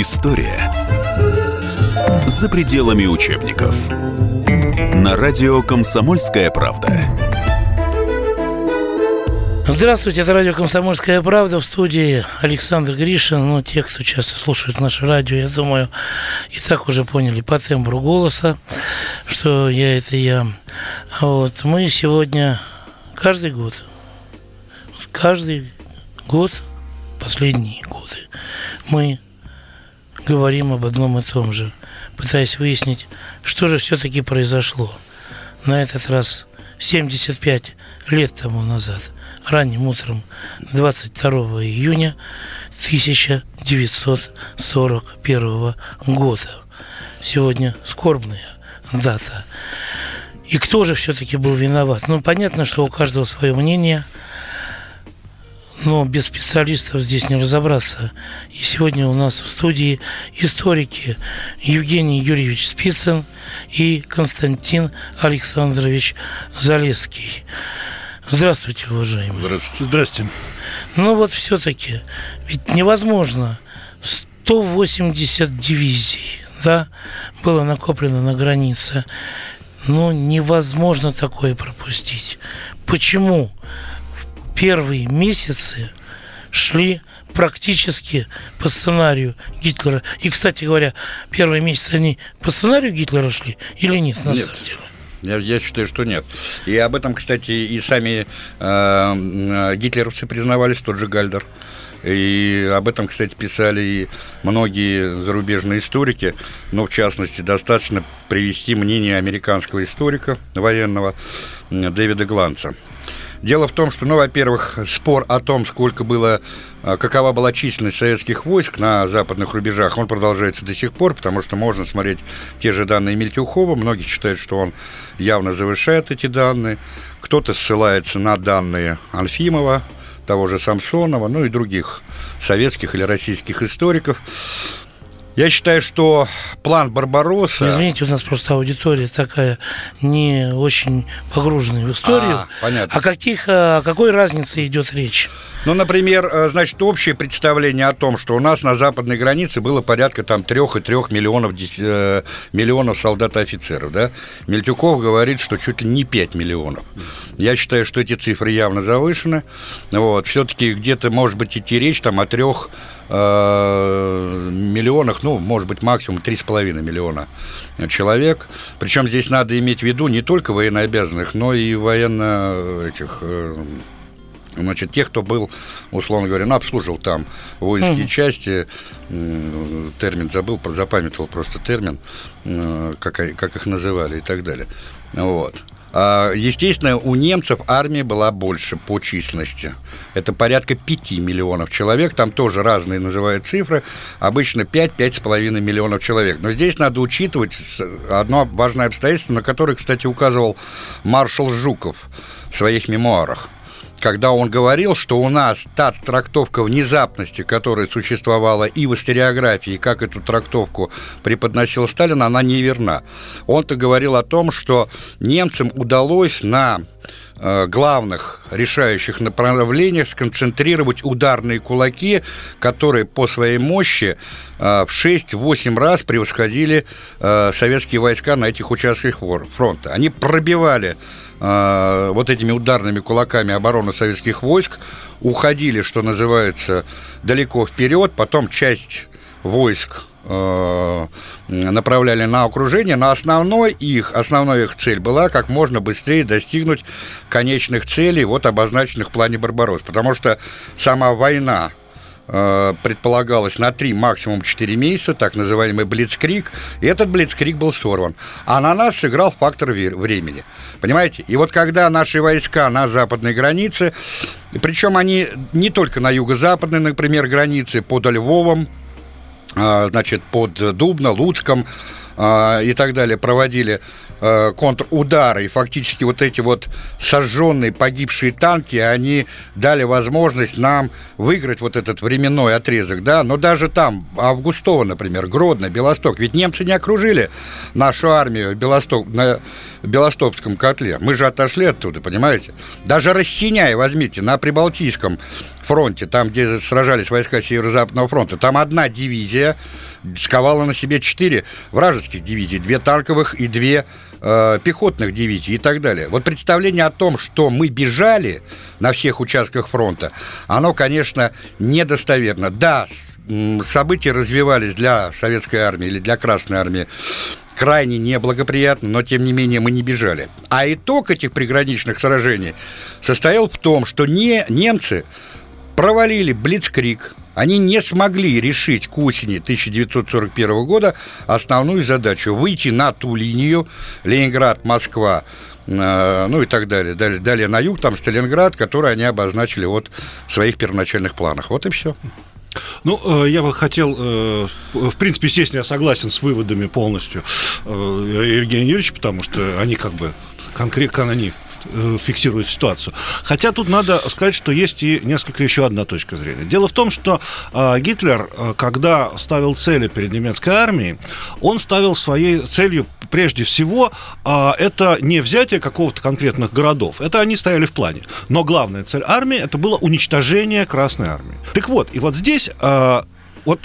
История за пределами учебников. На радио «Комсомольская правда». Здравствуйте, это радио «Комсомольская правда» в студии Александр Гришин. Ну, те, кто часто слушает наше радио, я думаю, и так уже поняли по тембру голоса, что я – это я. Вот. Мы сегодня каждый год, каждый год, последние годы, мы говорим об одном и том же, пытаясь выяснить, что же все-таки произошло. На этот раз 75 лет тому назад – ранним утром 22 июня 1941 года. Сегодня скорбная дата. И кто же все-таки был виноват? Ну, понятно, что у каждого свое мнение, но без специалистов здесь не разобраться. И сегодня у нас в студии историки Евгений Юрьевич Спицын и Константин Александрович Залеский. Здравствуйте, уважаемые. Здравствуйте. Здравствуйте. Ну вот все-таки, ведь невозможно 180 дивизий, да, было накоплено на границе. Ну, невозможно такое пропустить. Почему первые месяцы шли практически по сценарию Гитлера. И, кстати говоря, первые месяцы они по сценарию Гитлера шли или нет, на нет. самом деле? Я, я считаю, что нет. И об этом, кстати, и сами э, гитлеровцы признавались, тот же Гальдер. И об этом, кстати, писали и многие зарубежные историки. Но, в частности, достаточно привести мнение американского историка военного Дэвида Гланца. Дело в том, что, ну, во-первых, спор о том, сколько было, а, какова была численность советских войск на западных рубежах, он продолжается до сих пор, потому что можно смотреть те же данные Мельтюхова. Многие считают, что он явно завышает эти данные. Кто-то ссылается на данные Анфимова, того же Самсонова, ну и других советских или российских историков. Я считаю, что план Барбаросса... Извините, у нас просто аудитория такая не очень погруженная в историю. А, понятно. О, каких, о какой разнице идет речь? Ну, например, э, значит, общее представление о том, что у нас на западной границе было порядка там трех и трех миллионов, э, миллионов солдат и офицеров, да? Мельтюков говорит, что чуть ли не 5 миллионов. Я считаю, что эти цифры явно завышены. Вот. Все-таки где-то может быть идти речь там о трех э, миллионах, ну, может быть, максимум 3,5 миллиона человек. Причем здесь надо иметь в виду не только военнообязанных, но и военно этих э, значит, тех, кто был, условно говоря, ну, обслуживал там воинские mm-hmm. части, термин забыл, запамятовал просто термин, как, как их называли и так далее. Вот. А, естественно, у немцев армия была больше по численности. Это порядка 5 миллионов человек. Там тоже разные называют цифры. Обычно 5-5,5 миллионов человек. Но здесь надо учитывать одно важное обстоятельство, на которое, кстати, указывал маршал Жуков в своих мемуарах когда он говорил, что у нас та трактовка внезапности, которая существовала и в историографии, как эту трактовку преподносил Сталин, она неверна. Он-то говорил о том, что немцам удалось на э, главных решающих направлениях сконцентрировать ударные кулаки, которые по своей мощи э, в 6-8 раз превосходили э, советские войска на этих участках фронта. Они пробивали э, вот этими ударными кулаками обороны советских войск, уходили, что называется, далеко вперед, потом часть войск э, направляли на окружение, но основной их, основная их цель была как можно быстрее достигнуть конечных целей, вот обозначенных в плане Барбарос, потому что сама война предполагалось на 3, максимум 4 месяца, так называемый Блицкрик, и этот Блицкрик был сорван. А на нас сыграл фактор времени. Понимаете? И вот когда наши войска на западной границе, причем они не только на юго-западной, например, границе, под Львовом, э, значит, под Дубно, Луцком, э, и так далее проводили э, контрудара, и фактически вот эти вот сожженные, погибшие танки, они дали возможность нам выиграть вот этот временной отрезок, да, но даже там, Августово, например, Гродно, Белосток, ведь немцы не окружили нашу армию Белосток, на Белостокском котле, мы же отошли оттуда, понимаете? Даже Расчиняй возьмите, на Прибалтийском фронте, там, где сражались войска Северо-Западного фронта, там одна дивизия сковала на себе четыре вражеских дивизий, две танковых и две э, пехотных дивизий и так далее. Вот представление о том, что мы бежали на всех участках фронта, оно, конечно, недостоверно. Да, события развивались для советской армии или для Красной армии крайне неблагоприятно, но тем не менее мы не бежали. А итог этих приграничных сражений состоял в том, что не немцы провалили Блицкрик, они не смогли решить к осени 1941 года основную задачу – выйти на ту линию Ленинград-Москва, э, ну и так далее. далее. Далее на юг, там Сталинград, который они обозначили вот в своих первоначальных планах. Вот и все. Ну, э, я бы хотел, э, в принципе, естественно, я согласен с выводами полностью Евгения Юрьевича, потому что они как бы конкретно они фиксирует ситуацию. Хотя тут надо сказать, что есть и несколько еще одна точка зрения. Дело в том, что э, Гитлер, э, когда ставил цели перед немецкой армией, он ставил своей целью прежде всего э, это не взятие какого-то конкретных городов. Это они стояли в плане. Но главная цель армии это было уничтожение Красной армии. Так вот, и вот здесь э, вот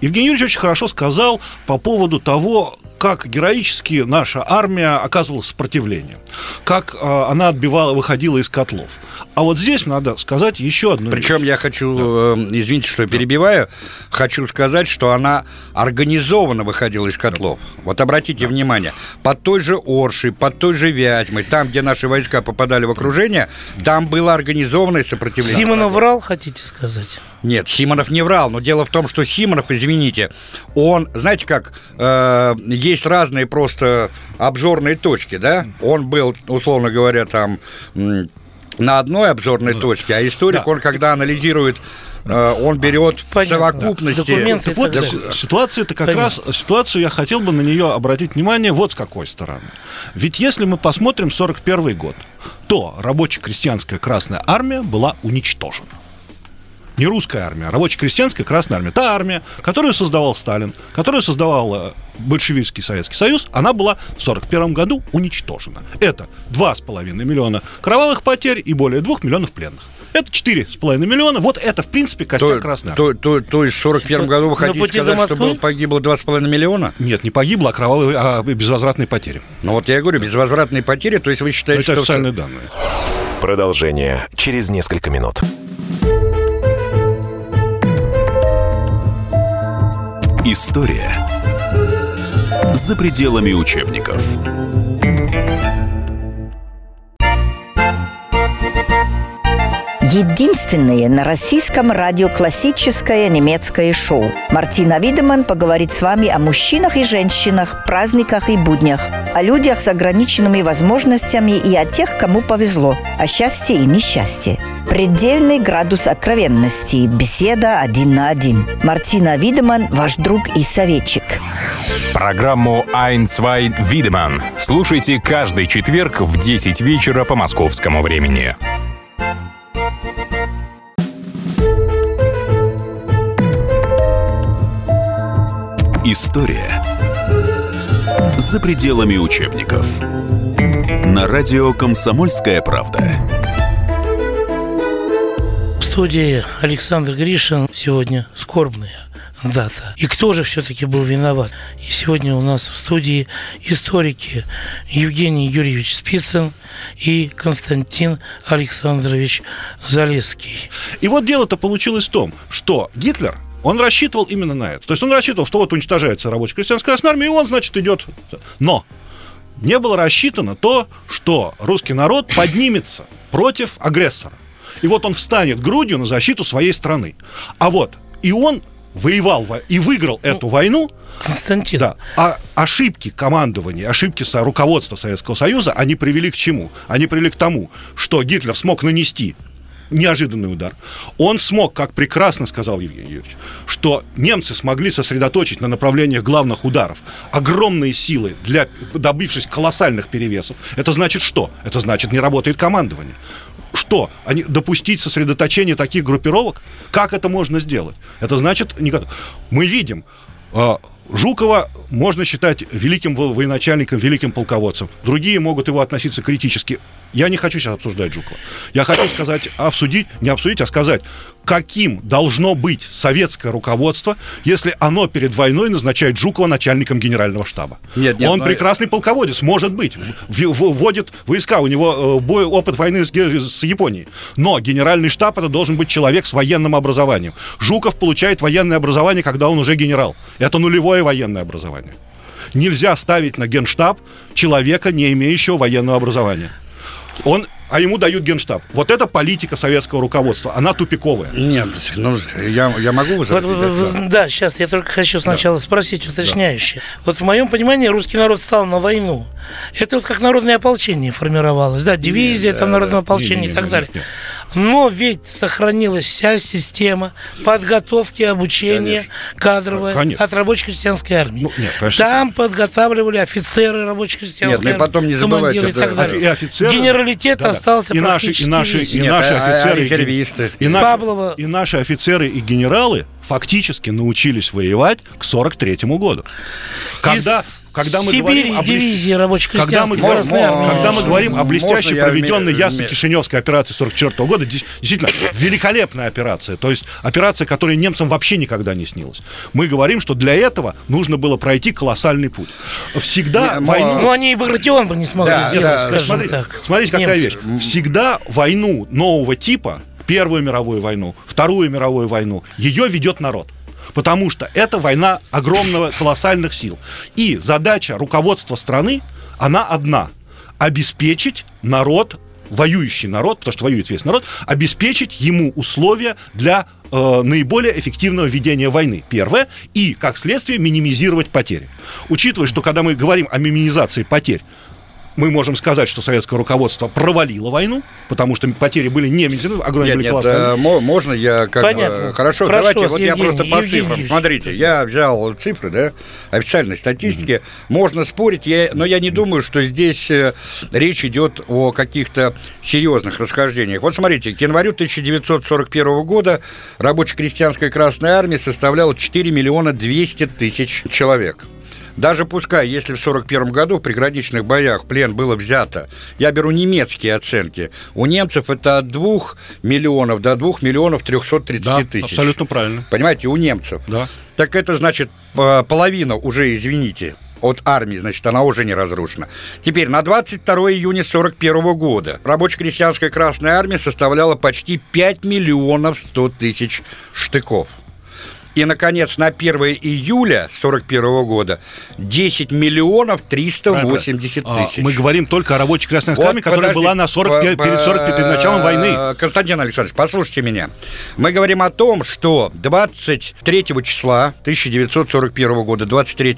Евгений Юрьевич очень хорошо сказал по поводу того, как героически наша армия оказывала сопротивление, как э, она отбивала, выходила из котлов. А вот здесь надо сказать еще одну Причем вещь. я хочу, да. э, извините, что я перебиваю, хочу сказать, что она организованно выходила из котлов. Да. Вот обратите да. внимание, под той же Оршей, под той же Вятьмой, там, где наши войска попадали в окружение, там было организованное сопротивление. Симонов врал, хотите сказать? Нет, Симонов не врал, но дело в том, что Симонов, извините, он, знаете как, э, есть разные просто обзорные точки, да? Он был, условно говоря, там на одной обзорной да. точке, а историк, да. он когда анализирует э, он берет Понятно. совокупности. Документы вот ситуация это как Понятно. раз ситуацию я хотел бы на нее обратить внимание вот с какой стороны. Ведь если мы посмотрим 41 год, то рабоче-крестьянская Красная Армия была уничтожена не русская армия, а рабоче-крестьянская Красная армия. Та армия, которую создавал Сталин, которую создавал э, большевистский Советский Союз, она была в 1941 году уничтожена. Это 2,5 миллиона кровавых потерь и более 2 миллионов пленных. Это 4,5 миллиона. Вот это, в принципе, костяк то, Красной Армии. То, то, то есть в 41 году вы хотите сказать, что было, погибло 2,5 миллиона? Нет, не погибло, а кровавые, а безвозвратные потери. Ну вот я говорю, безвозвратные потери, то есть вы считаете, это что... Это официальные данные. Продолжение через несколько минут. История за пределами учебников. Единственное на российском радио классическое немецкое шоу. Мартина Видеман поговорит с вами о мужчинах и женщинах, праздниках и буднях, о людях с ограниченными возможностями и о тех, кому повезло, о счастье и несчастье. Предельный градус откровенности. Беседа один на один. Мартина Видеман, ваш друг и советчик. Программу «Ein, Видеман» слушайте каждый четверг в 10 вечера по московскому времени. История за пределами учебников. На радио «Комсомольская правда» студии Александр Гришин. Сегодня скорбная дата. И кто же все-таки был виноват? И сегодня у нас в студии историки Евгений Юрьевич Спицын и Константин Александрович Залесский. И вот дело-то получилось в том, что Гитлер он рассчитывал именно на это. То есть он рассчитывал, что вот уничтожается рабочая крестьянская красная армия, и он, значит, идет. Но не было рассчитано то, что русский народ поднимется против агрессора. И вот он встанет грудью на защиту своей страны. А вот и он воевал и выиграл ну, эту войну. Константин. Да. А ошибки командования, ошибки руководства Советского Союза, они привели к чему? Они привели к тому, что Гитлер смог нанести неожиданный удар. Он смог, как прекрасно сказал Евгений Юрьевич, что немцы смогли сосредоточить на направлениях главных ударов огромные силы, для, добившись колоссальных перевесов. Это значит что? Это значит, не работает командование. Что? Они, допустить сосредоточение таких группировок? Как это можно сделать? Это значит... Мы видим, а, Жукова можно считать великим военачальником, великим полководцем. Другие могут его относиться критически. Я не хочу сейчас обсуждать Жукова. Я хочу сказать, обсудить, не обсудить, а сказать, каким должно быть советское руководство, если оно перед войной назначает Жукова начальником генерального штаба. Нет, нет, Он но... прекрасный полководец, может быть, вводит войска, у него э, бой, опыт войны с, с Японией. Но генеральный штаб это должен быть человек с военным образованием. Жуков получает военное образование, когда он уже генерал. Это нулевое военное образование. Нельзя ставить на генштаб человека, не имеющего военного образования. Он а ему дают генштаб. Вот это политика советского руководства. Она тупиковая. Нет, ну, я, я могу вот, да, да, сейчас я только хочу сначала да. спросить уточняющее. Да. Вот в моем понимании русский народ стал на войну. Это вот как народное ополчение формировалось. Да, дивизия, нет, там народное ополчение нет, и так нет, далее. Нет, нет. Но ведь сохранилась вся система подготовки, обучения конечно. кадровой конечно. от рабочей крестьянской армии. Ну, нет, конечно. Там подготавливали офицеры рабочей крестьянской нет, армии. потом не забывайте, и так далее. И офицеры, Генералитет да, остался и наши, и наши, и нет, наши а, офицеры, и, и, Павлова. и наши офицеры и генералы фактически научились воевать к 43 году. Когда, Из когда мы Сибири, говорим о дивизии когда мы, армии. Когда мы говорим о блестяще проведенной Ясно-Кишиневской операции 44 года, действительно, великолепная операция. То есть операция, которая немцам вообще никогда не снилась. Мы говорим, что для этого нужно было пройти колоссальный путь. Всегда не, войну... Ну, они и Багратион бы не смогли да, сделать, да, скажем смотри, так. Смотрите, какая Немцы. вещь. Всегда войну нового типа, Первую мировую войну, Вторую мировую войну, ее ведет народ потому что это война огромного, колоссальных сил. И задача руководства страны, она одна – обеспечить народ воюющий народ, потому что воюет весь народ, обеспечить ему условия для э, наиболее эффективного ведения войны. Первое. И, как следствие, минимизировать потери. Учитывая, что когда мы говорим о минимизации потерь, мы можем сказать, что советское руководство провалило войну, потому что потери были не медицинские, огромные нет, были нет, э, можно я как Понятно. Хорошо, Прошу давайте, вас, вот Евгений, я просто по Евгений цифрам. Смотрите, я взял цифры, да, официальной статистики. Mm-hmm. Можно спорить, я, но я не думаю, что здесь э, речь идет о каких-то серьезных расхождениях. Вот смотрите, к январю 1941 года рабоче-крестьянская Красная Армия составляла 4 миллиона 200 тысяч человек. Даже пускай, если в 1941 году в приграничных боях плен было взято, я беру немецкие оценки, у немцев это от 2 миллионов до 2 миллионов 330 да, тысяч. абсолютно правильно. Понимаете, у немцев. Да. Так это значит половина уже, извините, от армии, значит, она уже не разрушена. Теперь, на 22 июня 1941 года рабоче-крестьянская Красная Армия составляла почти 5 миллионов 100 тысяч штыков. И, наконец, на 1 июля 1941 года 10 миллионов 380 а, тысяч. Мы говорим только о рабочей красной вот, армии, которая была на 40, по, перед, 40, перед началом войны. Константин Александрович, послушайте меня. Мы говорим о том, что 23 числа 1941 года, 23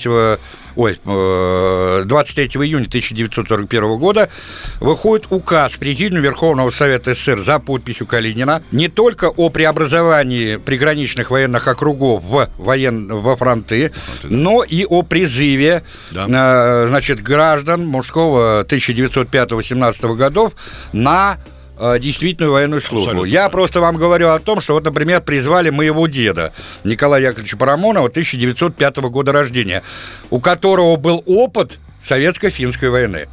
ой, 23 э, июня 1941 года выходит указ Президиума Верховного Совета СССР за подписью Калинина не только о преобразовании приграничных военных округов в воен... во фронты, но и о призыве да. Э, значит, граждан мужского 1905-18 годов на э, действительную военную службу. Абсолютно. Я просто вам говорю о том, что вот, например, призвали моего деда Николая Яковлевича Парамонова 1905 года рождения, у которого был опыт советско-финской войны.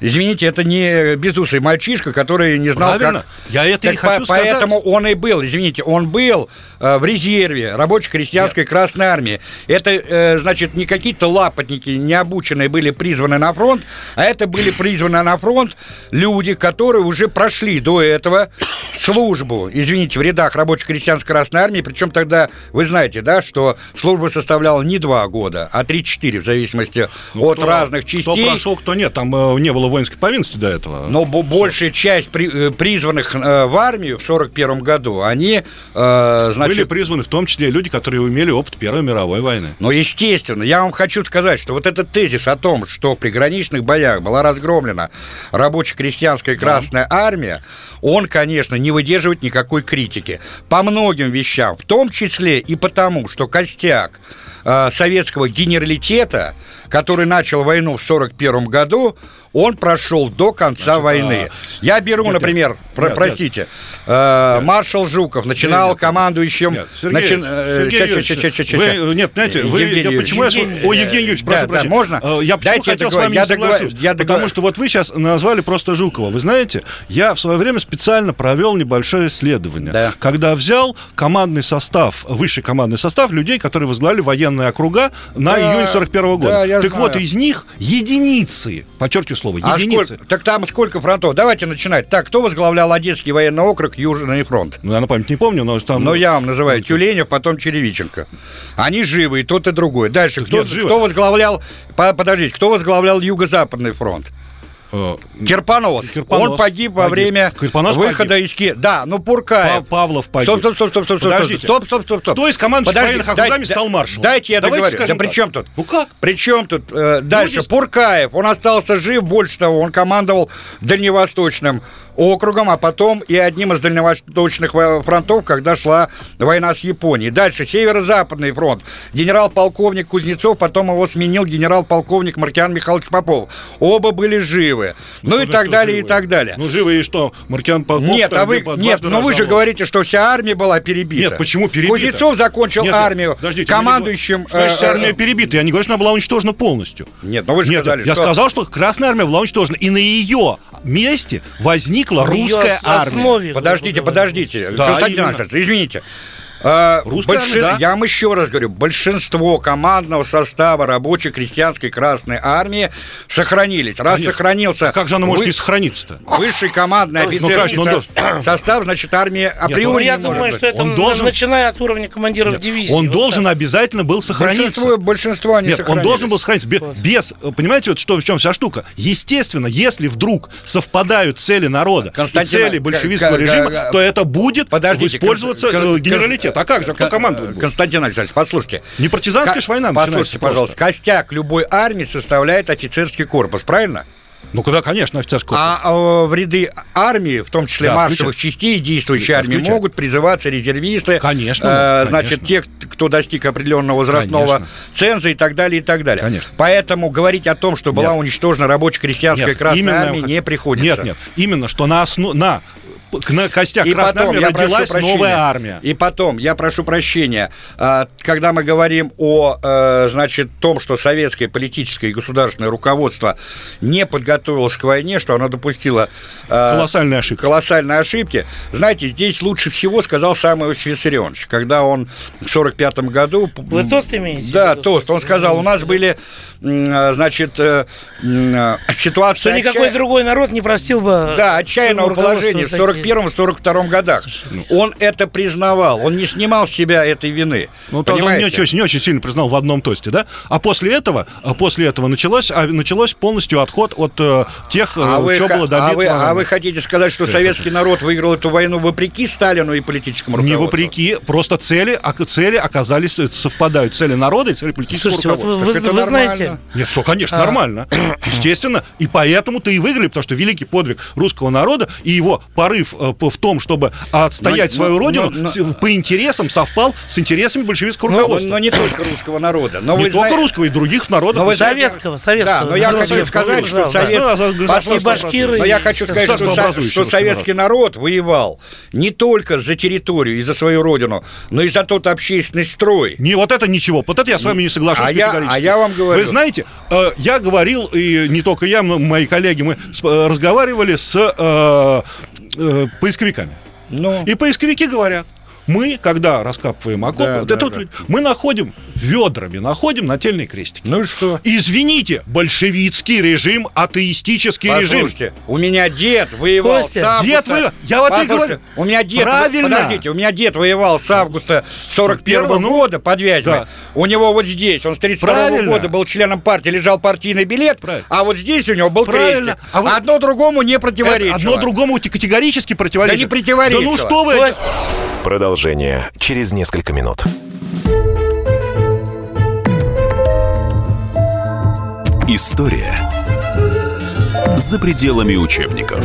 Извините, это не безусый мальчишка, который не знал, Правильно. как... Я это так и хочу по- Поэтому он и был, извините, он был э, в резерве рабоче-крестьянской Красной Армии. Это, э, значит, не какие-то лапотники необученные были призваны на фронт, а это были призваны на фронт люди, которые уже прошли до этого службу, извините, в рядах рабоче-крестьянской Красной Армии, причем тогда, вы знаете, да, что служба составляла не два года, а три-четыре, в зависимости ну, от кто, разных частей. Кто прошел, кто нет, там э, не было воинской повинности до этого. Но бо- большая часть при- э, призванных э, в армию в 41 году, они, э, значит... Были призваны в том числе люди, которые имели опыт Первой мировой войны. Но, естественно, я вам хочу сказать, что вот этот тезис о том, что в приграничных боях была разгромлена рабоче-крестьянская Красная Армия, он, конечно, не выдерживает никакой критики. По многим вещам, в том числе и потому, что костяк э, советского генералитета, который начал войну в 41 году, он прошел до конца Значит, войны. а, Я беру, нет, например, нет, про- нет, простите, э, маршал Жуков начинал Нет, нет, командующим... Нет, Сергей, начин- э, Сергей ща- ща- Юрьевич, ща- ща- ща- ща- вы- нет, знаете, вы, я, Юрьевич, почему я, Евгений, о, Евгений Юрьевич, да, прошу да, прощения. можно? Э, Я почему Дайте я хотел с договорю, вами я не договорю, соглашусь? я Потому что вот вы сейчас назвали просто Жукова. Вы знаете, я в свое время специально провел небольшое исследование, Да. когда взял командный состав, высший командный состав людей, которые возглавили военные округа на Да, июнь 41 года. да, я так знаю. вот, из них единицы, подчеркиваю слово, А единицы. сколько- так там сколько фронтов? Давайте начинать. Так, кто возглавлял Одесский военный округ, Южный фронт? Ну, я на память не помню, но там... Ну, я вам называю Тюленев, потом Черевиченко. Они живы, и тот, и другой. Дальше, кто, кто возглавлял... по- Подождите, кто возглавлял Юго-Западный фронт? Э, Кирпонос. Кирпонос Он погиб во погиб. время Кирпонос выхода из Ки... Да, ну Пуркаев. Па- Павлов погиб. Стоп, стоп, стоп, стоп, стоп, стоп, Подождите. стоп, стоп, стоп, стоп. Кто из Подожди, военных округами стал маршалом? Дайте я Давайте договорю. Да при чем тут? Ну как? При чем тут? э, дальше, Люди- Пуркаев, он остался жив, больше того, он командовал Дальневосточным округом, а потом и одним из дальневосточных во- фронтов, когда шла война с Японией. Дальше, Северо-Западный фронт. Генерал-полковник Кузнецов, потом его сменил генерал-полковник Маркиан Михайлович Попов. Оба были живы. Ну, и Что так далее, и живы? так далее. Ну, живы и что? Маркиан Попов Нет, а вы, нет, но вы же говорите, что вся армия была перебита. Нет, почему перебита? Кузнецов закончил Нет, армию подождите, командующим... Что значит, э, армия перебита? Я не говорю, что она была уничтожена полностью. Нет, но вы же Нет, сказали, я что... сказал, что Красная армия была уничтожена, и на ее месте возникла её русская армия. Подождите, говоря. подождите. Да, Константин. Александрович, извините. А, Русская большин- армия, да. Я вам еще раз говорю, большинство командного состава рабочей крестьянской Красной Армии сохранились. Раз Конечно. сохранился А как же может вы- не сохраниться-то? высший командный Ну, офицерский конечно, со- состав, значит, армия Ну, априори я не может думаю, быть. что это Он должен- начиная от уровня командиров дивизии. Он Вот должен так. обязательно был сохраниться. Большинство, большинство не Нет, он должен был сохраниться бе- без, понимаете, вот что в чем вся штука. Естественно, если вдруг совпадают цели народа и цели большевистского режима, то это будет использоваться Кон- Генералитет. А как же, кто Кон- командовать будет? Константин Александрович, послушайте. Не партизанская Ка- ж война Послушайте, пожалуйста, костяк любой армии составляет офицерский корпус, правильно? Ну, куда, конечно, офицерский корпус. А, а, в ряды армии, в том числе Да, маршевых частей действующей Да, армии, включай. могут призываться резервисты. Конечно, э, Значит, конечно. те, кто достиг определенного возрастного Конечно. ценза и так далее, и так далее. Конечно. Поэтому говорить о том, что была Нет. уничтожена рабоче-крестьянская Нет, Красная именно Армия, не приходится. Нет, нет. Именно, что на, основ... на... на костях И Красной потом, Армии родилась прощения, новая армия. И потом, я прошу прощения, а, когда мы говорим о, э, значит, том, что советское политическое и государственное руководство не подготовилось к войне, что оно допустило э, Колоссальные ошибки. колоссальные ошибки, знаете, здесь лучше всего сказал сам Иосиф Виссарионович, когда он в 45 году... Вы тост имеете? Да, тост. Он сказал, у нас были, значит, э, м, ситуации... Что никакой отчая- другой народ не простил бы... да, отчаянного положения в такие- 41-42 годах. Он это признавал, он не снимал с себя этой вины. Ну, тогда он не Понимаете? очень, не очень сильно признал в одном тосте, да? А после этого, а после этого началось, а, началось полностью отход от э, тех, э, А вы, что было а, добиться. вы, а вы хотите сказать, что советский народ выиграл эту войну вопреки Сталину и политическому Не руководству? вопреки, просто цели, а цели оказались, э, совпадают. Цели народа и цели политического Слушайте, вот руководства. вы, Так вы- это вы знаете, нормально. Нет, все, конечно, А. нормально. Естественно. И поэтому-то и выиграли, потому что великий подвиг русского народа и его порыв э, в том, чтобы отстоять Но- свою но- родину, но- но- по интересам совпал с интересами большевистского Но, руководства. но не только русского народа. Но не только зна- русского, и других народов. Но вы советского, советского. Да, но я хочу сказать, что Но советский народ воевал не только за территорию и за свою родину, но и за тот общественный строй. Не, вот это ничего. Вот это я с вами не соглашусь А я- а я вам говорю. Вы знаете, э, я говорил, и не только я, но мои коллеги, мы э, разговаривали с э, поисковиками. Ну, И поисковики говорят, Мы, когда раскапываем окоп, Да, вот да, это вот да. мы находим ведрами, находим нательные крестики. Ну и что? Извините, большевистский режим, атеистический режим. Послушайте, у меня дед воевал Костя, с августа... дед воевал- я вот и говорю. У меня дед... Правильно. Подождите, у меня дед воевал с августа 41 Первого, ну, года под Вязьмой. да. У него вот здесь, он с 32 Правильно. года был членом партии, лежал партийный билет, Правильно. а вот здесь у него был Правильно. крестик. А вы- Одно другому не Это противоречило. одно другому категорически противоречит. Да не противоречило. Да ну что вы... Кость, Продолжение через несколько минут. История за пределами учебников.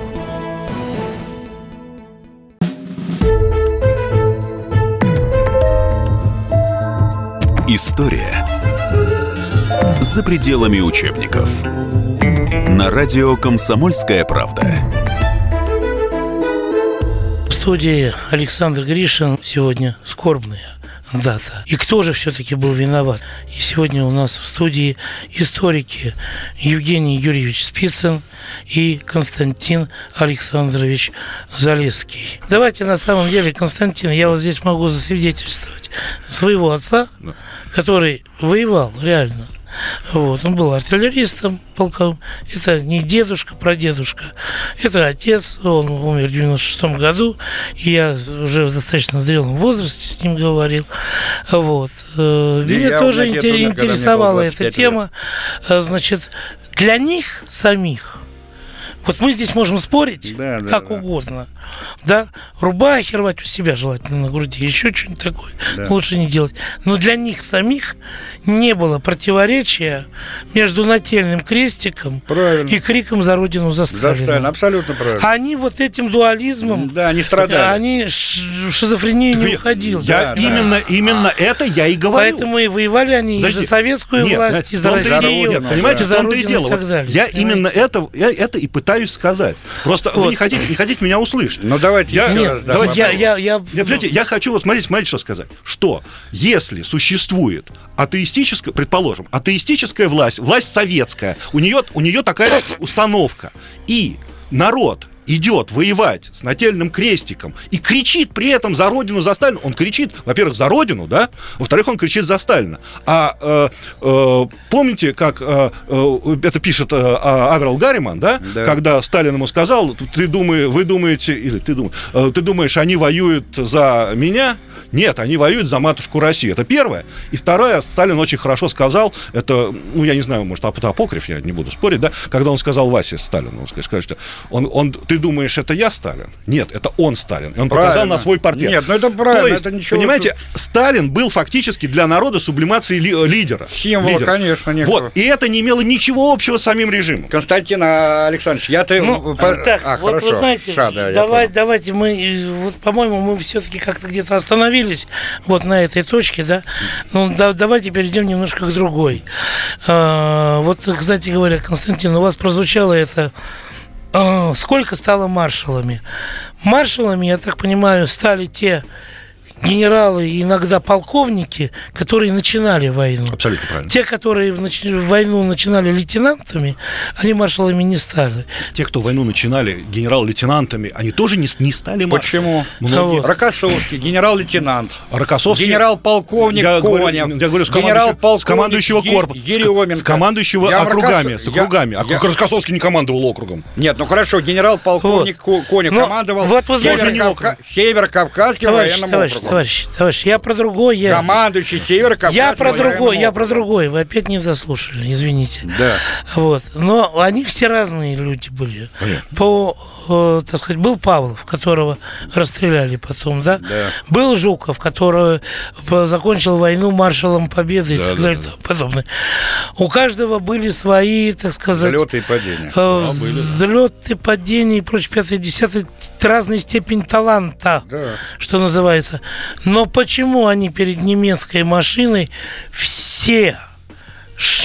История за пределами учебников. На радио «Комсомольская правда». в студии Александр Гришин. Сегодня скорбная дата. И кто же все-таки был виноват? И сегодня у нас в студии историки Евгений Юрьевич Спицын и Константин Александрович Залесский. Давайте на самом деле, Константин, я вот здесь могу засвидетельствовать своего отца, который воевал реально. Вот, он был артиллеристом полковым. Это не дедушка, прадедушка. Это отец. Он умер в 96 году. И я уже в достаточно зрелом возрасте с ним говорил. Вот. Э, Да Меня тоже у меня дед интер- умер, когда мне было интересовала 25 эта лет. тема. Э, Значит, для них самих вот мы здесь можем спорить Да, да, как да. угодно. Да, рубахи рвать у себя желательно на груди, еще что-нибудь такое. Да. Лучше не делать. Но для них самих не было противоречия между нательным крестиком Правильно. и криком за родину за За Сталина, Сталина. абсолютно правильно. Они вот этим дуализмом, Да, они страдали. они в шизофрению не уходили. Я Да, да. именно, именно это я и говорю. Поэтому и воевали они и Подожди. за советскую Нет, власть, и за и Россию, Понимаете, и за том-то и Родину дело. так далее. я Понимаете? именно это, я это и пытаюсь сказать. Просто вы Вот. не хотите, не хотите меня услышать. Ну, давайте Я- еще Нет, раз. да, давайте я, я, я, Нет, подождите, я хочу, вот смотрите, смотрите, что сказать. Что если существует атеистическая, предположим, атеистическая власть, власть советская, у нее, у нее такая установка, и народ идет воевать с нательным крестиком и кричит при этом за родину, за Сталина. Он кричит, во-первых, за родину, да, во-вторых, он кричит за Сталина. А э, э, помните, как э, э, это пишет э, а- Аверл Гарриман, да? Да. когда Сталин ему сказал, ты думаешь, вы думаете, или ты думаешь, э, ты думаешь, они воюют за меня? Нет, они воюют за матушку Россию. Это первое. И второе, Сталин очень хорошо сказал, это, ну, я не знаю, может, ап- апокриф, я не буду спорить, да, когда он сказал Васе Сталину, он сказал, что он, он, ты думаешь, это я Сталин? Нет, это он Сталин. И он показал Правильно. на свой портрет. Нет, ну это правильно, То есть, это ничего понимаете, Сталин был фактически для народа сублимацией ли- э, лидера. Символ, Лидера. конечно, некого. Вот, и это не имело ничего общего с самим режимом. Константин а, Александрович, я-то... Ну, по- так, а, вот хорошо. вы знаете, Ша, да, я давай, давайте мы, э, вот, по-моему, мы все-таки как-то где-то остановились вот на этой точке, да. Ну, да- давайте перейдем немножко к другой. А, вот, кстати говоря, Константин, у вас прозвучало это а, сколько стало маршалами? Маршалами, я так понимаю, стали те генералы и иногда полковники, которые начинали войну. Абсолютно правильно. Те, которые нач- войну начинали лейтенантами, они маршалами не стали. Те, кто войну начинали генерал-лейтенантами, они тоже не, не стали маршалами. Почему? Многие. Вот. Рокоссовский, генерал-лейтенант. Рокоссовский- Генерал-полковник я говорю, Конев. я говорю, с, командующего- генерал-полковник командующего корпуса. Еременко. С командующего Я округами. Рокоссо- С я- округами. А я- Рокоссовский не командовал округом. Нет, ну хорошо, генерал-полковник Ко- Конев Ну, командовал вот Северо-Кавказским военным товарищ, округом. Товарищ, товарищ, я про другое. Я, Командующий Северо-Кавказским я про другое, я про другое. Вы опять не дослушали, извините. Да. Вот. Но они все разные люди были. Понятно. По э, так сказать, был Павлов, которого расстреляли потом, да? Да. Был Жуков, который э, закончил войну маршалом Победы и Да, так да, далее и тому подобное. У каждого были свои, так сказать... Взлеты и падения. э, были, да. взлеты, падения и прочее, пятое, десятое, разной степень таланта, Да. что называется. Но почему они перед немецкой машиной все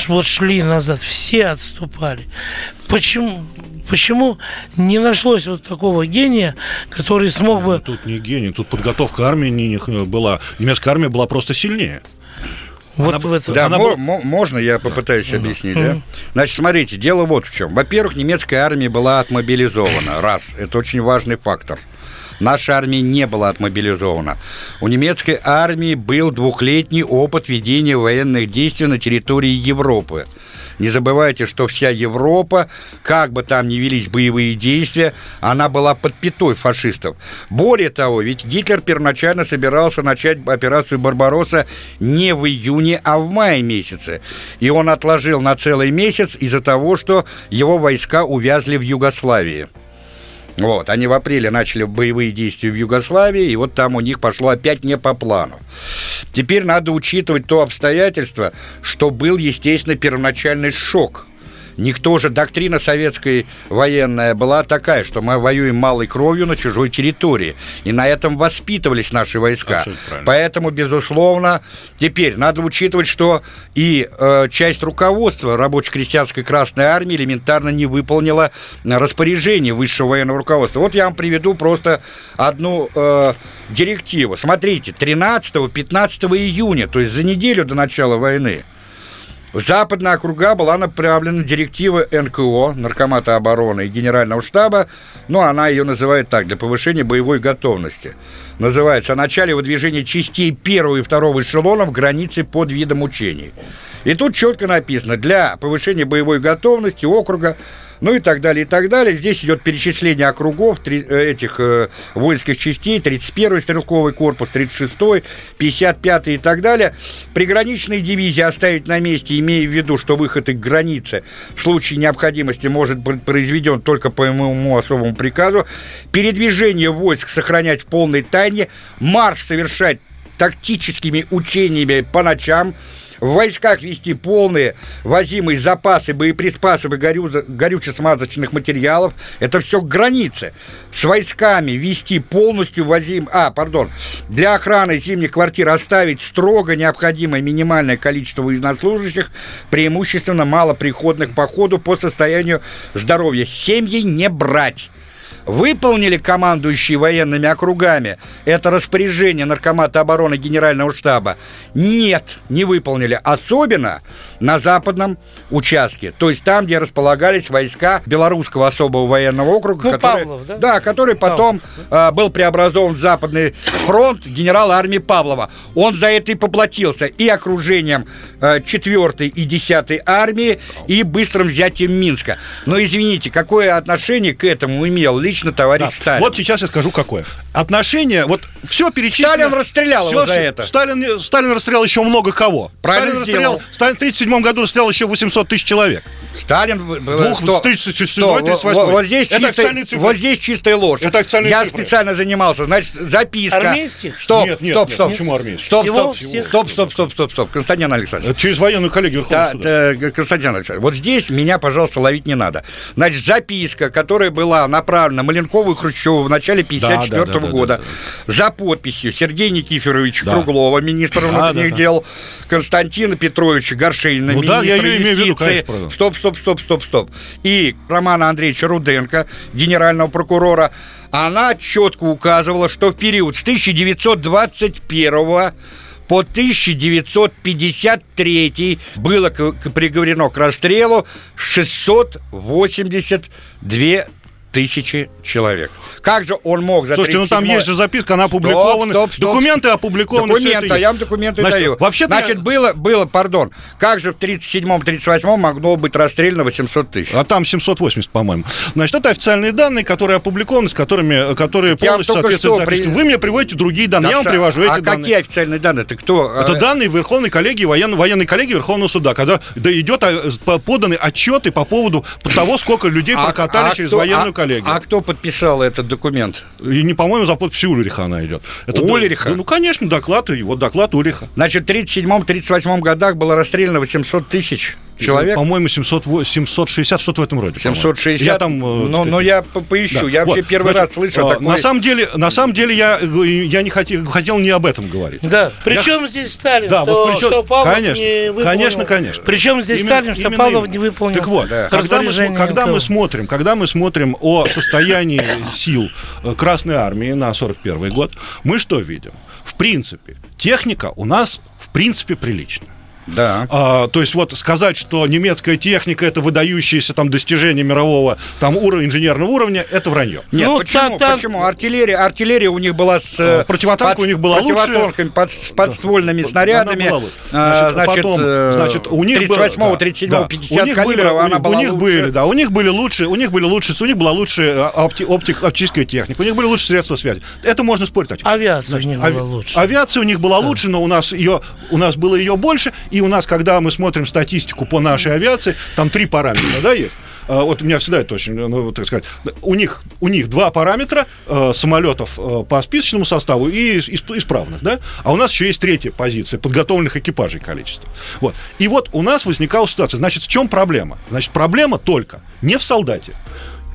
вот шли назад, все отступали? Почему, почему не нашлось вот такого гения, который смог бы... Тут не гений, тут подготовка армии не- не была. Немецкая армия была просто сильнее. Вот Она- в этом. Да, Она мо- была- мо- можно я попытаюсь объяснить, да? Значит, смотрите, дело вот в чем. Во-первых, немецкая армия была отмобилизована. Раз. Это очень важный фактор. Наша армия не была отмобилизована. У немецкой армии был двухлетний опыт ведения военных действий на территории Европы. Не забывайте, что вся Европа, как бы там ни велись боевые действия, она была под пятой фашистов. Более того, ведь Гитлер первоначально собирался начать операцию «Барбаросса» не в июне, а в мае месяце. И он отложил на целый месяц из-за того, что его войска увязли в Югославии. Вот, они в апреле начали боевые действия в Югославии, и вот там у них пошло опять не по плану. Теперь надо учитывать то обстоятельство, что был, естественно, первоначальный шок. Никто же, доктрина советской военная была такая, что мы воюем малой кровью на чужой территории. И на этом воспитывались наши войска. Поэтому, безусловно, теперь надо учитывать, что и э, часть руководства рабоче-крестьянской Красной Армии элементарно не выполнила распоряжение высшего военного руководства. Вот я вам приведу просто одну э, директиву. Смотрите, 13-15 июня, то есть за неделю до начала войны, в западные округа была направлена директива НКО, Наркомата обороны и Генерального штаба, но она ее называет так, для повышения боевой готовности. Называется «О начале выдвижения частей первого и второго эшелонов границы под видом учений». И тут четко написано «Для повышения боевой готовности округа ну и так далее, и так далее. Здесь идет перечисление округов три- э, этих э, воинских частей, 31-й стрелковый корпус, 36-й, 55-й и так далее. Приграничные дивизии оставить на месте, имея в виду, что выход их к границе в случае необходимости может быть произведен только по моему особому приказу. Передвижение войск сохранять в полной тайне, марш совершать тактическими учениями по ночам, в войсках вести полные возимые запасы боеприпасов и горю- горюче-смазочных материалов. Это все к границе. С войсками вести полностью возим... А, пардон. Для охраны зимних квартир оставить строго необходимое минимальное количество военнослужащих, преимущественно малоприходных по ходу по состоянию здоровья. Семьи не брать. Выполнили командующие военными округами это распоряжение Наркомата обороны Генерального штаба? Нет, не выполнили. Особенно на западном участке, то есть там, где располагались войска Белорусского особого военного округа, ну, который, Павлов, да? Да, который потом Павлов. э, был преобразован в Западный фронт генерала армии Павлова. Он за это и поплатился и окружением а, э, 4 и 10 армии, и быстрым взятием Минска. Но извините, какое отношение к этому имел лично товарищ да. Сталин? Вот сейчас я скажу, какое. Отношение, вот все перечислено... Сталин расстрелял все, его за это. Сталин, Сталин расстрелял еще много кого. Правильно Сталин сделал. расстрелял... Сталин 30 1997 году снял еще 800 тысяч человек. Сталин... в- Двух, сто- с 36 сто. и 38. Вот, вот здесь Это чистая, официальные цифры. вот здесь чистая ложь. Это официальные Я цифры. специально занимался. Значит, записка. Армейских? Стоп, Нет, нет, стоп, нет. стоп. Почему армейских? Стоп, Всего? стоп, Всех? стоп, стоп, стоп, стоп, стоп. Константин Александрович. Через военную коллегию Да, да, Константин Александрович, вот здесь меня, пожалуйста, ловить не надо. Значит, записка, которая была направлена Маленкову и Хрущеву в начале 54 да, да, да, года, да, за подписью Сергея Никифоровича Да. Круглова, министра Да, внутренних да, да. дел, Константина Петровича Горшенина, Ну да, я министра её имею в виду, юстиции. конечно. Стоп, стоп, стоп, стоп, стоп. И Романа Андреевича Руденко, генерального прокурора, она четко указывала, что в период с 1921 по 1953 было приговорено к расстрелу 682 тысячи человек. Как же он мог за Слушайте, ну там есть же записка, она опубликована. Стоп, стоп, стоп. Документы опубликованы. Документы, я вам документы Значит, даю. Вообще-то Значит, было, было, пардон, как же в 37-38 могло быть расстреляно 800 тысяч? А там 780, по-моему. Значит, это официальные данные, которые опубликованы, с которыми, которые Я полностью соответствуют при-. Вы мне приводите другие данные, я вам привожу эти а данные. какие официальные данные? Ты кто? Это А, данные Верховной коллегии, военно, военной коллегии Верховного суда, когда да, идет а, поданы отчеты по поводу того, сколько людей а- прокатали а через кто- военную а- коллегию. А кто подписал этот документ? И не, по-моему, за подписью Ульриха она идет. Это Ульриха? да, ну, конечно, доклад, и вот доклад Ульриха. Значит, в 37-38 годах было расстреляно 800 тысяч человек. По-моему, 700, 760, что-то в этом роде. по-моему. 760. Я там... э, ну, сказать, ну, я по- поищу. Да. Я вообще Вот, первый значит, раз слышу э, о такой... На самом деле, на самом деле я, э, я не хотел, хотел не об этом говорить. Да. Причем здесь Сталин, Да, что, вот причем- что Павлов конечно, не выполнил. конечно, конечно. Причем здесь Именно- Сталин, что именно Павлов именно. не выполнил Так вот, Да. когда, мы, когда мы смотрим, когда мы смотрим о состоянии сил э, Красной Армии на 41 год, мы что видим? В принципе, техника у нас в принципе приличная. Да. А, то есть вот сказать, что немецкая техника это выдающееся там достижение мирового там уровня инженерного уровня, это вранье. Нет, Ну, почему? та- та- Почему? Артиллерия, артиллерия у них была с... А, противотанка под- у них была лучше. противотанками, под- с подствольными снарядами. Она была лучше. А, Значит, потом, э, значит, у них было- 38 да, 37 да. 50 у них были, калибров, у она них, была у них лучше. были, да, у них были лучше, у них были лучше, у них была лучше э, опти- оптик- оптическая техника, у них были лучше средства связи. Это можно спорить. Авиация у них Ави- была лучше. Авиация у них была лучше, но у нас ее, у нас было ее больше, и у нас, когда мы смотрим статистику по нашей авиации, там три параметра, да, есть. А, Вот у меня всегда это очень, ну, так сказать, у них, у них два параметра э, самолетов э, по списочному составу и ис- ис- исправных, да, а у нас еще есть третья позиция, подготовленных экипажей количество. Вот. И вот у нас возникала ситуация, значит, в чем проблема? Значит, проблема только не в солдате.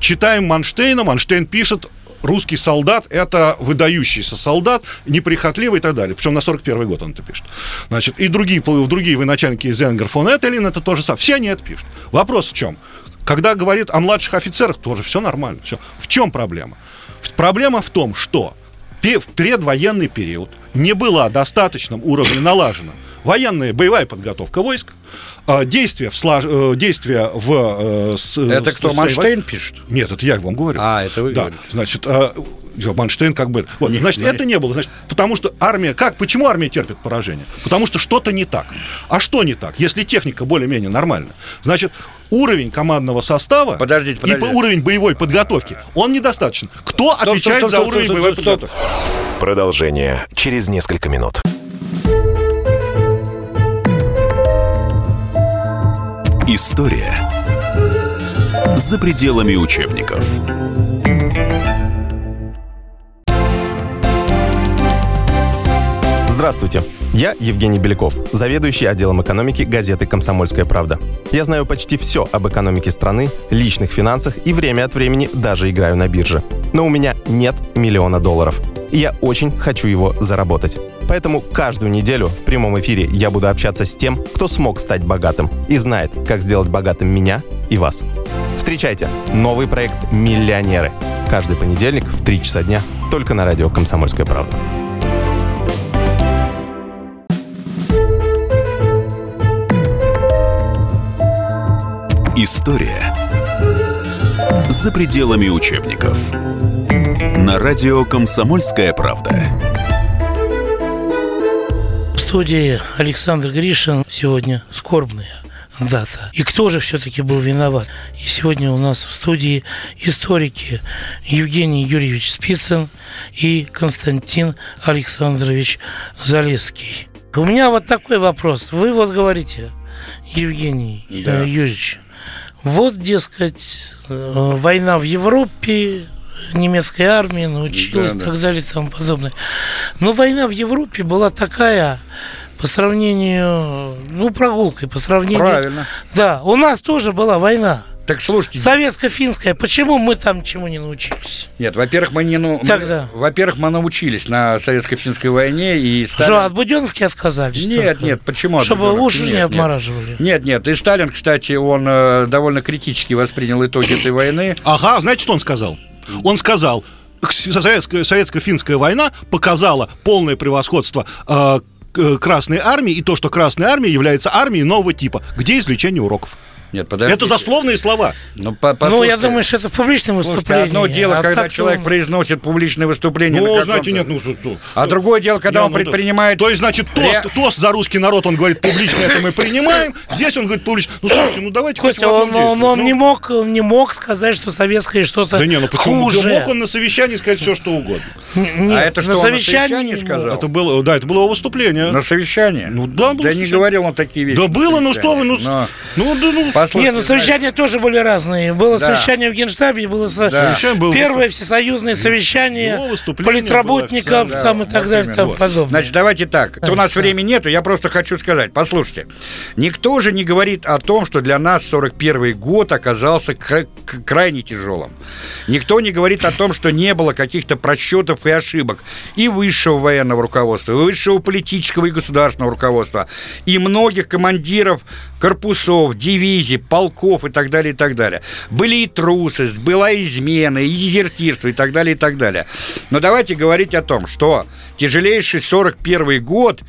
Читаем Манштейна, Манштейн пишет, русский солдат – это выдающийся солдат, неприхотливый и так далее. Причем на 41 год он это пишет. Значит, и другие, пол- другие военачальники из Энгер фон Этелин это тоже самое. Все они это пишут. Вопрос в чем? Когда говорит о младших офицерах, тоже все нормально. Все. В чем проблема? В- Проблема в том, что в предвоенный период не была достаточном уровне налажена военная боевая подготовка войск, действия в, слаж- э, действия в... э, с- Это кто, Манштейн пишет? нет, это я вам говорю. А, это вы да. говорите. Значит, а, Манштейн как бы... Вот, Не, значит, не. это не было. Значит, потому что армия... Как? Почему армия терпит поражение? Потому что что-то не так. А что не так? Если техника более-менее нормальная, значит, уровень командного состава Подождите, и подождите. по- уровень боевой подготовки, он недостаточен. Кто Стоп, отвечает стоп, за стоп, уровень стоп, боевой подготовки? Продолжение через несколько минут. История за пределами учебников. Здравствуйте, я Евгений Беляков, заведующий отделом экономики газеты «Комсомольская правда». Я знаю почти все об экономике страны, личных финансах и время от времени даже играю на бирже. Но у меня нет миллиона долларов. И я очень хочу его заработать. Поэтому каждую неделю в прямом эфире я буду общаться с тем, кто смог стать богатым и знает, как сделать богатым меня и вас. Встречайте новый проект «Миллионеры». Каждый понедельник в 3 часа дня только на радио «Комсомольская правда». История за пределами учебников. На радио «Комсомольская правда». Студии Александр Гришин. Сегодня скорбная дата. И кто же все-таки был виноват? И сегодня у нас в студии историки Евгений Юрьевич Спицын и Константин Александрович Залесский. У меня вот такой вопрос. Вы вот говорите, Евгений Да. э, Юрьевич, вот, дескать, э, война в Европе, немецкая армия научилась Да, и да. так далее и тому подобное. Но война в Европе была такая по сравнению, ну, прогулкой, по сравнению... Правильно. Да, у нас тоже была война. Так слушайте, Советско-финская. Почему мы там чему не научились? нет, во-первых, мы не ну, мы- Тогда. во-первых, мы научились на советско-финской войне и Что, Сталин- от Буденовки отказались? Нет, только? нет, почему? от Чтобы Буденовки? уши не Нет, нет. обмораживали. Нет, нет, и Сталин, кстати, он э, довольно критически воспринял итоги этой войны. Ага, знаете, что он сказал? Он сказал, советско-финская война показала полное превосходство э, к- Красной армии и то, что Красная армия является армией нового типа. Где извлечение уроков? Нет, подождите. Это дословные слова. Ну, по- Ну, я думаю, что это в публичном Слушайте, выступлении. одно дело, а когда человек ну, произносит публичное выступление. на Ну, знаете, нет, ну что. А другое дело, когда Не, он ну, предпринимает... То есть, значит, тост, Ре- тост за русский народ, он говорит, публично это мы принимаем. Здесь он говорит публично. Ну, слушайте, ну давайте хоть Костя, одном он, он- он Ну, не мог, он не мог сказать, что советское что-то Да не, ну почему? хуже. Да мог он на совещании сказать все, что угодно. Н- Нет, А это что, на он на совещании мог. сказал? Это было, да, это было выступление. На совещании? Ну, да, было Да не говорил он такие вещи. Да на было, ну что вы, ну, ну, да, ну, Послушайте, Не, ну знаете, совещания тоже были разные. Было Да. совещание в Генштабе, было со- Да. Совещание было- первое всесоюзное совещание политработников было там и так да, далее, вот там именно. подобное. Значит, давайте так. Это у нас всё. времени нету, я просто хочу сказать. Послушайте, никто же не говорит о том, что для нас 41 год оказался крайне тяжелым. Никто не говорит о том, что не было каких-то просчетов и ошибок и высшего военного руководства, и высшего политического и государственного руководства, и многих командиров корпусов, дивизий, полков и так далее, и так далее. Были и трусость, была измена, и дезертирство и так далее, и так далее. Но давайте говорить о том, что тяжелейший 41 год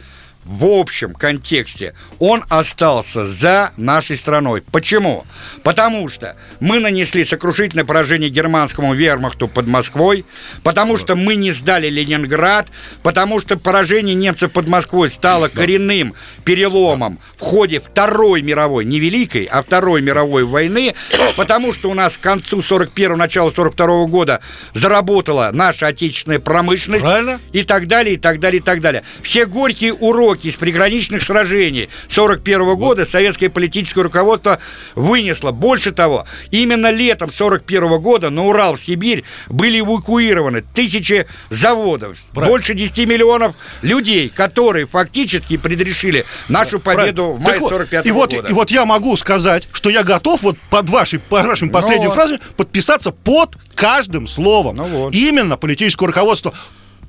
в общем контексте он остался за нашей страной. Почему? Потому что мы нанесли сокрушительное поражение германскому вермахту под Москвой, потому что мы не сдали Ленинград, потому что поражение немцев под Москвой стало коренным переломом в ходе Второй мировой, не Великой, а Второй мировой войны, потому что у нас к концу 41-го, начала 42 года заработала наша отечественная промышленность Правильно. и так далее, и так далее, и так далее. Все горькие уроки из приграничных сражений 41 года советское политическое руководство вынесло. Больше того, именно летом 41 года на Урал, в Сибирь были эвакуированы тысячи заводов, Правильно. больше 10 миллионов людей, которые фактически предрешили нашу победу в Так мае вот, 45 и вот, года. И вот я могу сказать, что я готов вот под вашей, по вашим последним вот. фразам подписаться под каждым словом. Ну вот. Именно политическое руководство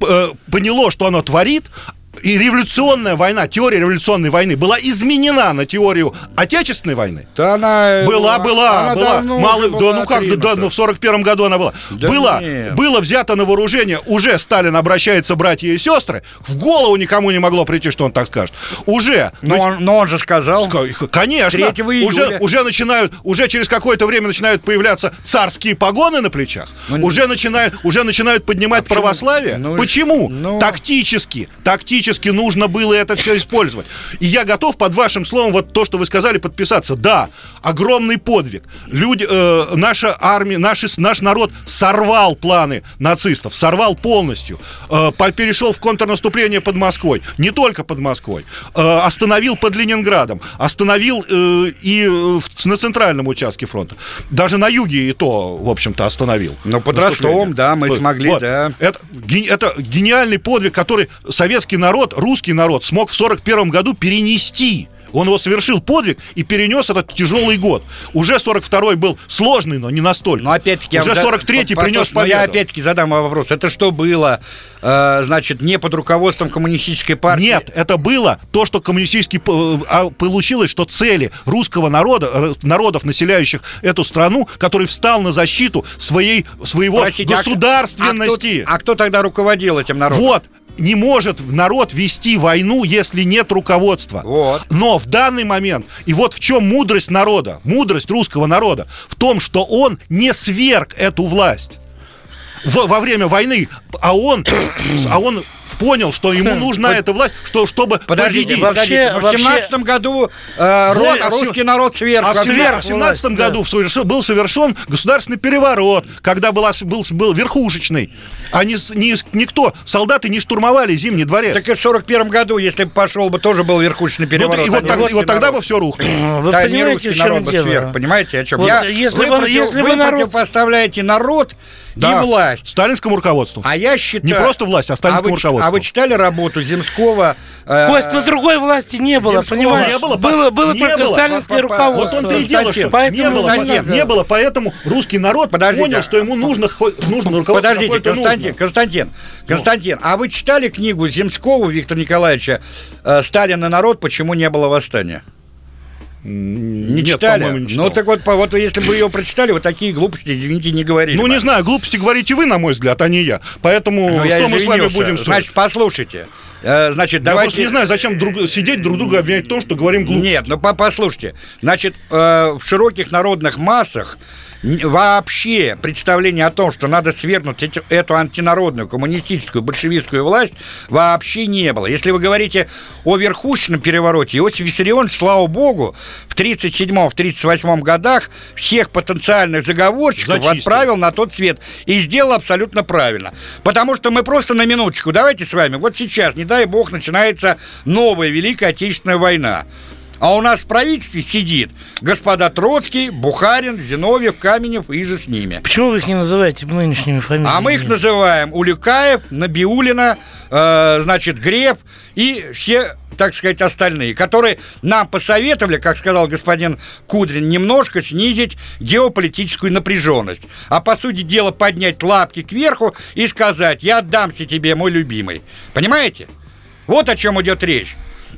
э, поняло, что оно творит, и революционная война, теория революционной войны была изменена на теорию Отечественной войны. Да она... Была, была, она была. Мало, уже да, была ну как, да, ну в 41 году она была. Да было, нет. было взято на вооружение, уже Сталин обращается, братья и сестры, в голову никому не могло прийти, что он так скажет. Уже. Но Ну, он, но он же сказал... Ска- Конечно. 3 июля. Уже, уже начинают, уже через какое-то время начинают появляться царские погоны на плечах. Ну, уже начинают, уже начинают поднимать А православие. Ну, почему? ну. Тактически, тактически нужно было это все использовать. И я готов под вашим словом вот то, что вы сказали, подписаться. Да, огромный подвиг. Люди, э, наша армия, наши, наш народ сорвал планы нацистов, сорвал полностью, э, перешел в контрнаступление под Москвой, не только под Москвой, э, остановил под Ленинградом, остановил э, и э, в- на центральном участке фронта, даже на юге и то, в общем-то, остановил. Ну, под. Ростовом, да, мы Вот, смогли, вот. да. Это, это гениальный подвиг, который советский народ, русский народ смог в 41 году перенести. Он его совершил подвиг и перенес этот тяжелый год. Уже 42-й был сложный, но не настолько. Но опять-таки... я Уже вам за- 43-й послушайте, принес но победу. я опять-таки задам вам вопрос. Это что было, э, значит, не под руководством коммунистической партии? Нет, это было то, что коммунистический... а Получилось, что цели русского народа, э, народов, населяющих эту страну, который встал на защиту своей, своего Простите, а- государственности. А кто, а кто тогда руководил этим народом? Вот, не может народ вести войну, если нет руководства. Вот. Но в данный момент, и вот в чем мудрость народа, мудрость русского народа, в том, что он не сверг эту власть в- во время войны, а он, а он понял, что ему нужна эта власть, что, чтобы Подождите. Вообще- но в вообще- 17 году э, род- а русский народ сверх. А в, вообще. свер- в 17 власть, году был совершен государственный переворот, когда была, был, был верхушечный. А не, не никто, солдаты не штурмовали Зимний дворец. Так и в 41 году, если бы пошел бы, тоже был верхушечный Ну, переворот. и а вот, не так- и русский вот тогда бы все рухнуло. Вы Да, не понимаете, русский в чем народ бы дело? сверх, понимаете, о чем? Вот Я, если вы бы- против- если бы вы народ- противопоставляете народ Да, и власть. Сталинскому руководству. А я считаю... Не просто власть, а сталинскому вы, руководству. А вы читали работу Земского? э, Кость, но другой власти не было, Земского понимаешь? не было, было, было не только было. сталинское Вот руководство. Вот он-то и дело, что Поэтому не было, надо. не было, поэтому русский народ Подождите. понял, что ему нужно, нужно руководство Подождите, Константин, нужно. Константин, Константин, а вы читали книгу Земского Виктора Николаевича э, «Сталин и народ. Почему не было восстания»? Не Нет, читали? не читал. Ну так вот, по- вот если бы ее прочитали, вот такие глупости, извините, не говорили. Ну, бы. не знаю, глупости говорите вы, на мой взгляд, а не я. Поэтому Ну, я что мы с вами будем судить? Значит, послушайте. Э, Значит, Я давайте... просто не знаю, зачем друг- сидеть друг друга обвинять в том, что говорим глупости. Нет, ну по- послушайте. Значит, э, в широких народных массах вообще представление о том, что надо свергнуть эти- эту антинародную, коммунистическую, большевистскую власть, вообще не было. Если вы говорите о верхушечном перевороте, Иосиф Виссарионович, слава богу, в 37-38 годах всех потенциальных заговорщиков Зачистил. отправил на тот свет и сделал абсолютно правильно. Потому что мы просто на минуточку, давайте с вами, вот сейчас, не дай бог, начинается новая Великая Отечественная война. А у нас в правительстве сидит господа Троцкий, Бухарин, Зиновьев, Каменев и же с ними. Почему вы их не называете нынешними фамилиями? А мы их называем Улюкаев, Набиулина, э, значит, Греб и все, так сказать, остальные, которые нам посоветовали, как сказал господин Кудрин, немножко снизить геополитическую напряженность. А по сути дела поднять лапки кверху и сказать, я отдамся тебе, мой любимый. Понимаете? Вот о чем идет речь.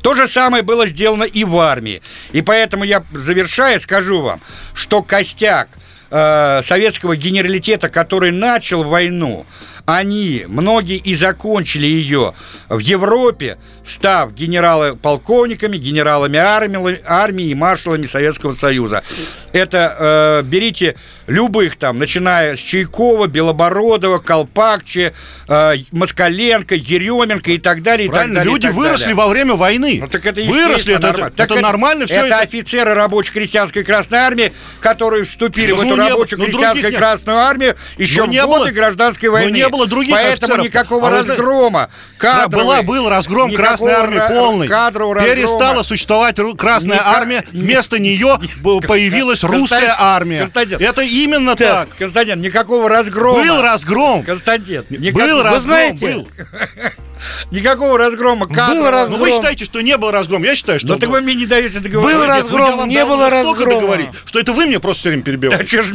То же самое было сделано и в армии. И поэтому я, завершая, скажу вам, что костяк э, советского генералитета, который начал войну, они, многие и закончили ее в Европе, став генералы-полковниками, генералами армии, армии и маршалами Советского Союза. Это э, берите любых там, начиная с Чайкова, Белобородова, Колпакчи, э, Москаленко, Еременко и так далее. и так далее, люди так выросли далее. во время войны. Ну, так это выросли, это, нормально. это, Так это нормально все это. это. офицеры рабоче-крестьянской Красной Армии, которые вступили Ну, в эту ну, крестьянскую других нет. Красную Армию еще Ну, в не годы было- гражданской ну, войны. не было других Поэтому офицеров. никакого А разгрома кадровый, Была, был разгром Красной Армии полный. Перестала существовать Красная Ника- Армия, вместо нее б- появилась Константин- русская армия. Константин. Это именно так. Константин, никакого разгрома. Был разгром. Константин, Был никакого, разгром, знаете, был. никакого разгрома кадрового. разгром. Ну вы считаете, что не было разгром? Я считаю, что Но так был. вы мне не даете договорить. Был Нет, ну, разгром, вам не было разгрома. договорить, что это вы мне просто все время Да перебиваете. чё ж-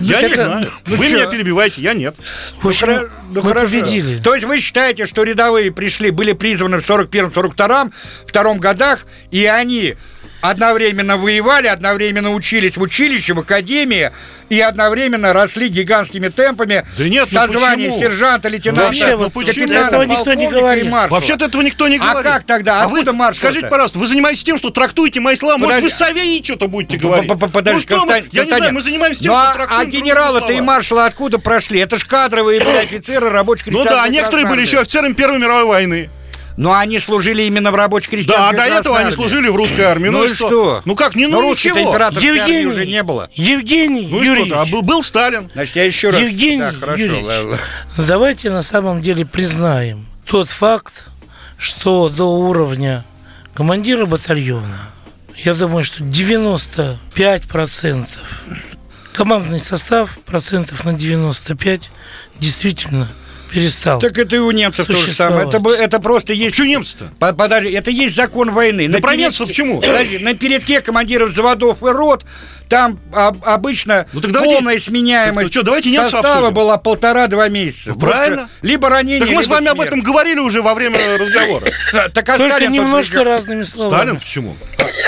Я не это- знаю. ну Вы чё? меня перебиваете, я нет. Хра- ну мы хорошо. победили. То есть вы считаете, что рядовые пришли, были призваны в 41-42 втором годах, и они одновременно воевали, одновременно учились в училище, в академии, и одновременно росли гигантскими темпами Да нет, со ну званием почему? сержанта, лейтенанта, Вообще, вот почему? капитана, этого никто не говорит. Вообще-то этого никто не А говорит. как тогда? А вы маршал-то? скажите, пожалуйста, вы занимаетесь тем, что трактуете мои слова? Может, вы Подожди. Савей что-то будете говорить? Подожди, ну что мы, Константин, я не знаю, мы занимаемся тем, ну, что а- трактуем А генералы-то и маршалы откуда прошли? Это ж кадровые были офицеры рабочей Ну да, а некоторые были еще офицерами Первой мировой войны. Но они служили именно в рабочей Да, крестьянской а до этого они армии. служили в русской армии. Ну, и что? Ну как, не ну русской-то ничего. императорской армии Евгений, уже не было. Евгений Ну и Юрьевич, что-то, а был, был Сталин. Значит, я еще раз... Евгений Да, хорошо, Юрьевич. ладно. давайте на самом деле признаем тот факт, что до уровня командира батальона, я думаю, что 95% командный состав, процентов на 95 действительно перестал. Так это и у немцев то же самое. Это, это просто есть... Что немцы-то? По- Подожди, это есть закон войны. Да На про передке- немцев почему? Подожди, на передке командиров заводов и рот там об- обычно Ну так давайте- полная сменяемость Так что, давайте немцев состава обсудим. была полтора-два месяца. Ну, правильно. Либо ранение, Так мы с вами об смерть. этом говорили уже во время разговора. Так а Только Сталин немножко разными словами. Сталин почему?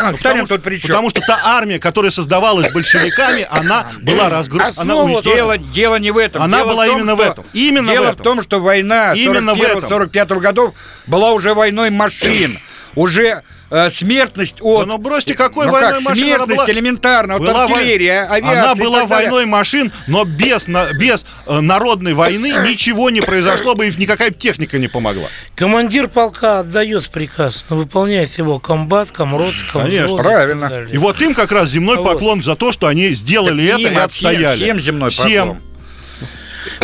А, Сталин тут при чем? Потому что та армия, которая создавалась большевиками, она была уничтожена. Дело, дело не в этом. Она Дело была в том, именно в этом. Именно дело в этом. том, что война Именно в этом. 41-45 годов была уже войной машин. Уже э, смертность от... Да ну бросьте, какой Ну войной как, машин она смертность была? элементарно Была вой- артиллерии, а- авиации Она и была войной машин, но без, на- без э, народной войны ничего не произошло бы и никакая техника не помогла. Командир полка отдает приказ, но выполняет его комбат, комрот, комвзвод Конечно, и правильно. далее. И вот им как раз земной Вот. поклон за то, что они сделали Так это и отстояли. Всем, всем земной Всем. поклон.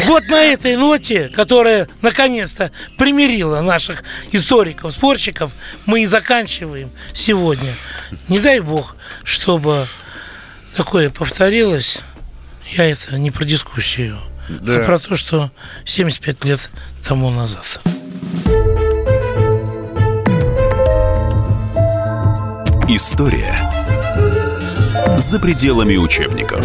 Вот на этой ноте, которая наконец-то примирила наших историков, спорщиков, мы и заканчиваем сегодня. Не дай бог, чтобы такое повторилось. Я это не про дискуссию, Да. а про то, что 75 лет тому назад. История за пределами учебников.